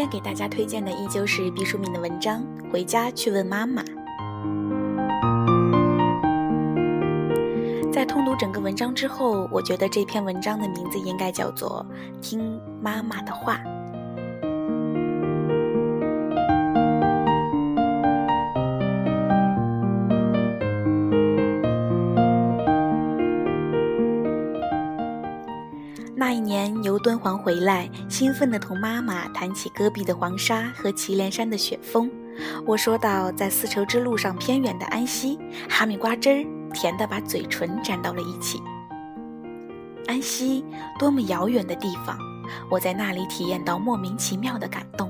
今天给大家推荐的依旧是毕淑敏的文章《回家去问妈妈》。在通读整个文章之后，我觉得这篇文章的名字应该叫做《听妈妈的话》。年由敦煌回来，兴奋地同妈妈谈起戈壁的黄沙和祁连山的雪峰。我说到，在丝绸之路上偏远的安溪，哈密瓜汁儿甜得把嘴唇粘到了一起。安溪，多么遥远的地方！我在那里体验到莫名其妙的感动。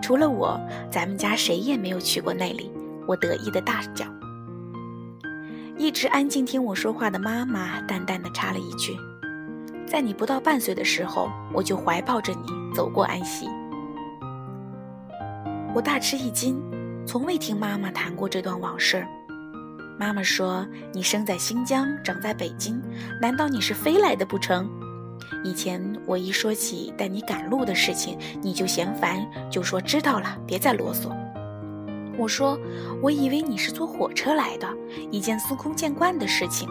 除了我，咱们家谁也没有去过那里。我得意的大叫。一直安静听我说话的妈妈淡淡的插了一句。在你不到半岁的时候，我就怀抱着你走过安溪。我大吃一惊，从未听妈妈谈过这段往事。妈妈说：“你生在新疆，长在北京，难道你是飞来的不成？”以前我一说起带你赶路的事情，你就嫌烦，就说知道了，别再啰嗦。我说：“我以为你是坐火车来的，一件司空见惯的事情。”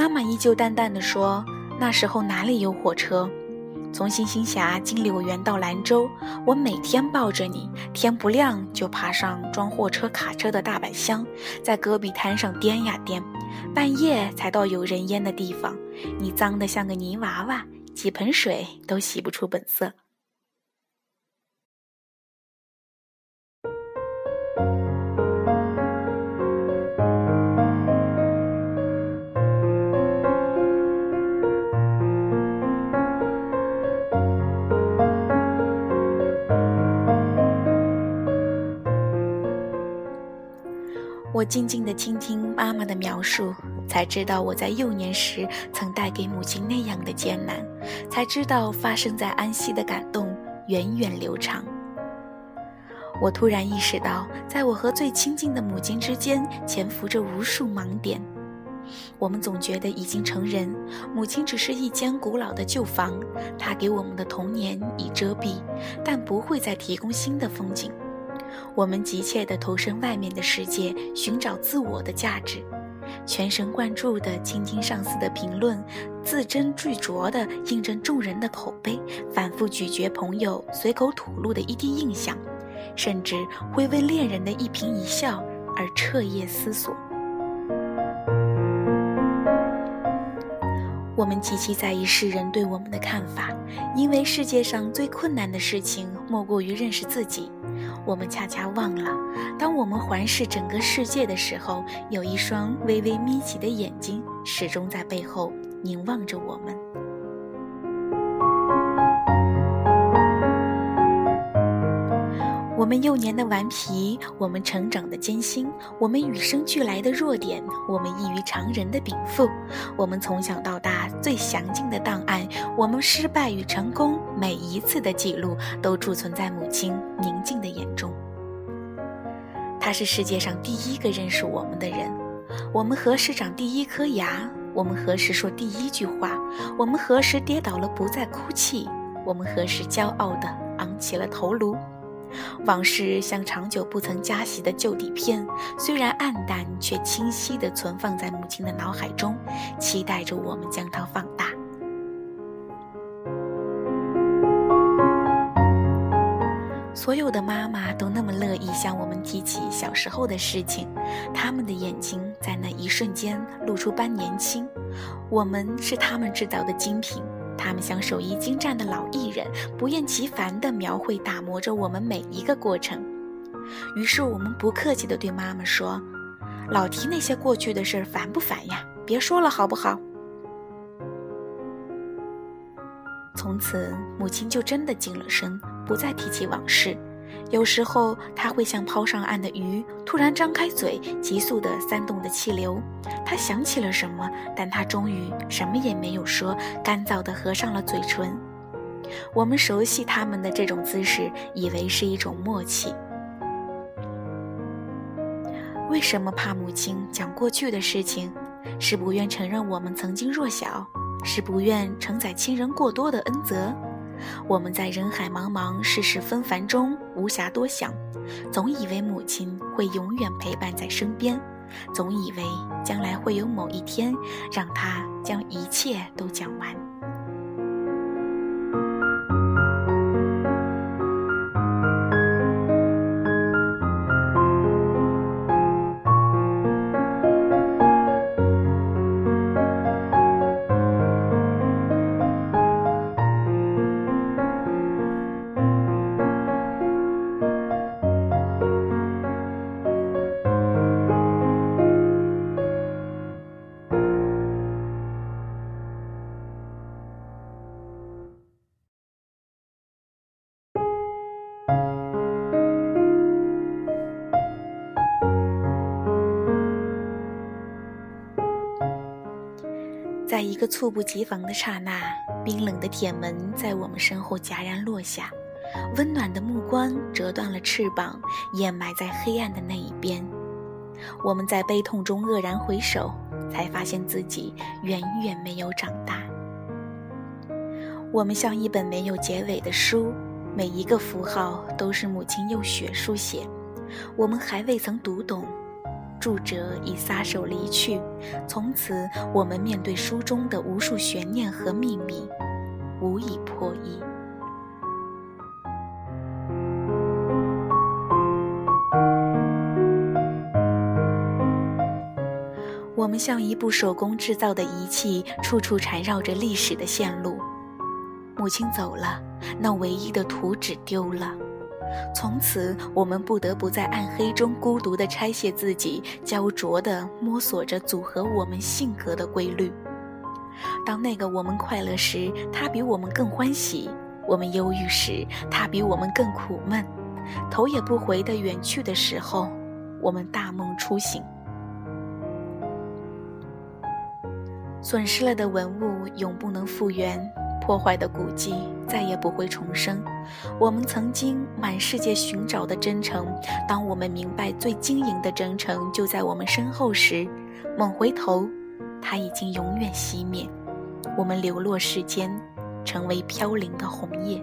妈妈依旧淡淡的说：“那时候哪里有火车？从星星峡经柳园到兰州，我每天抱着你，天不亮就爬上装货车卡车的大板箱，在戈壁滩上颠呀颠，半夜才到有人烟的地方。你脏得像个泥娃娃，几盆水都洗不出本色。”我静静地倾听妈妈的描述，才知道我在幼年时曾带给母亲那样的艰难，才知道发生在安溪的感动源远流长。我突然意识到，在我和最亲近的母亲之间潜伏着无数盲点。我们总觉得已经成人，母亲只是一间古老的旧房，她给我们的童年已遮蔽，但不会再提供新的风景。我们急切地投身外面的世界，寻找自我的价值，全神贯注地倾听上司的评论，字斟句酌地印证众人的口碑，反复咀嚼朋友随口吐露的一滴印象，甚至会为恋人的一颦一笑而彻夜思索。我们极其在意世人对我们的看法，因为世界上最困难的事情莫过于认识自己。我们恰恰忘了，当我们环视整个世界的时候，有一双微微眯起的眼睛，始终在背后凝望着我们。我们幼年的顽皮，我们成长的艰辛，我们与生俱来的弱点，我们异于常人的禀赋，我们从小到大最详尽的档案，我们失败与成功每一次的记录，都贮存在母亲宁静的眼中。他是世界上第一个认识我们的人。我们何时长第一颗牙？我们何时说第一句话？我们何时跌倒了不再哭泣？我们何时骄傲地昂起了头颅？往事像长久不曾加洗的旧底片，虽然暗淡，却清晰地存放在母亲的脑海中，期待着我们将它放大。所有的妈妈都那么乐意向我们提起小时候的事情，他们的眼睛在那一瞬间露出般年轻。我们是他们制造的精品。他们像手艺精湛的老艺人，不厌其烦的描绘、打磨着我们每一个过程。于是我们不客气的对妈妈说：“老提那些过去的事儿，烦不烦呀？别说了，好不好？”从此，母亲就真的静了声，不再提起往事。有时候，他会像抛上岸的鱼，突然张开嘴，急速地煽动的气流。他想起了什么，但他终于什么也没有说，干燥地合上了嘴唇。我们熟悉他们的这种姿势，以为是一种默契。为什么怕母亲讲过去的事情？是不愿承认我们曾经弱小，是不愿承载亲人过多的恩泽。我们在人海茫茫、世事纷繁中无暇多想，总以为母亲会永远陪伴在身边，总以为将来会有某一天，让她将一切都讲完。在一个猝不及防的刹那，冰冷的铁门在我们身后戛然落下，温暖的目光折断了翅膀，掩埋在黑暗的那一边。我们在悲痛中愕然回首，才发现自己远远没有长大。我们像一本没有结尾的书，每一个符号都是母亲用血书写，我们还未曾读懂。著者已撒手离去，从此我们面对书中的无数悬念和秘密，无以破译。我们像一部手工制造的仪器，处处缠绕着历史的线路。母亲走了，那唯一的图纸丢了。从此，我们不得不在暗黑中孤独地拆卸自己，焦灼地摸索着组合我们性格的规律。当那个我们快乐时，他比我们更欢喜；我们忧郁时，他比我们更苦闷。头也不回地远去的时候，我们大梦初醒。损失了的文物，永不能复原。破坏的古迹再也不会重生。我们曾经满世界寻找的真诚，当我们明白最晶莹的真诚就在我们身后时，猛回头，它已经永远熄灭。我们流落世间，成为飘零的红叶。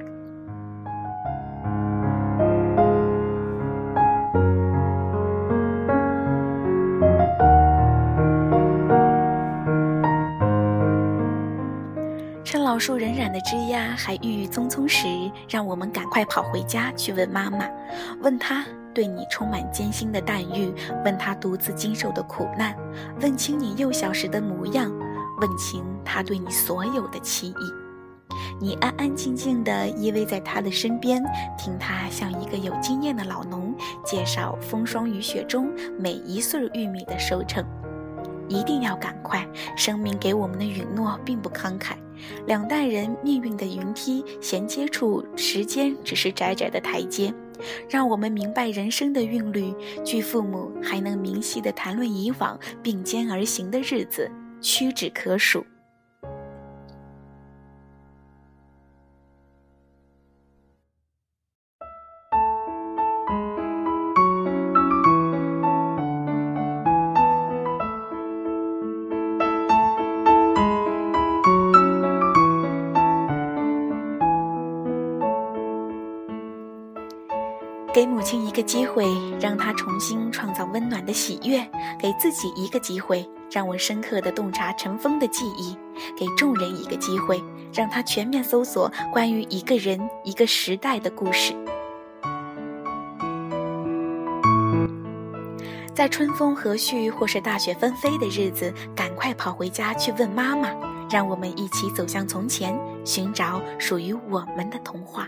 趁老树荏苒的枝桠还郁郁葱葱时，让我们赶快跑回家去问妈妈，问她对你充满艰辛的待遇，问她独自经受的苦难，问清你幼小时的模样，问清她对你所有的期意。你安安静静地依偎在他的身边，听他像一个有经验的老农介绍风霜雨雪中每一穗玉米的收成。一定要赶快！生命给我们的允诺并不慷慨，两代人命运的云梯衔接处，时间只是窄窄的台阶，让我们明白人生的韵律。据父母还能明晰地谈论以往并肩而行的日子，屈指可数。给母亲一个机会，让她重新创造温暖的喜悦；给自己一个机会，让我深刻的洞察尘封的记忆；给众人一个机会，让他全面搜索关于一个人、一个时代的故事。在春风和煦或是大雪纷飞的日子，赶快跑回家去问妈妈，让我们一起走向从前，寻找属于我们的童话。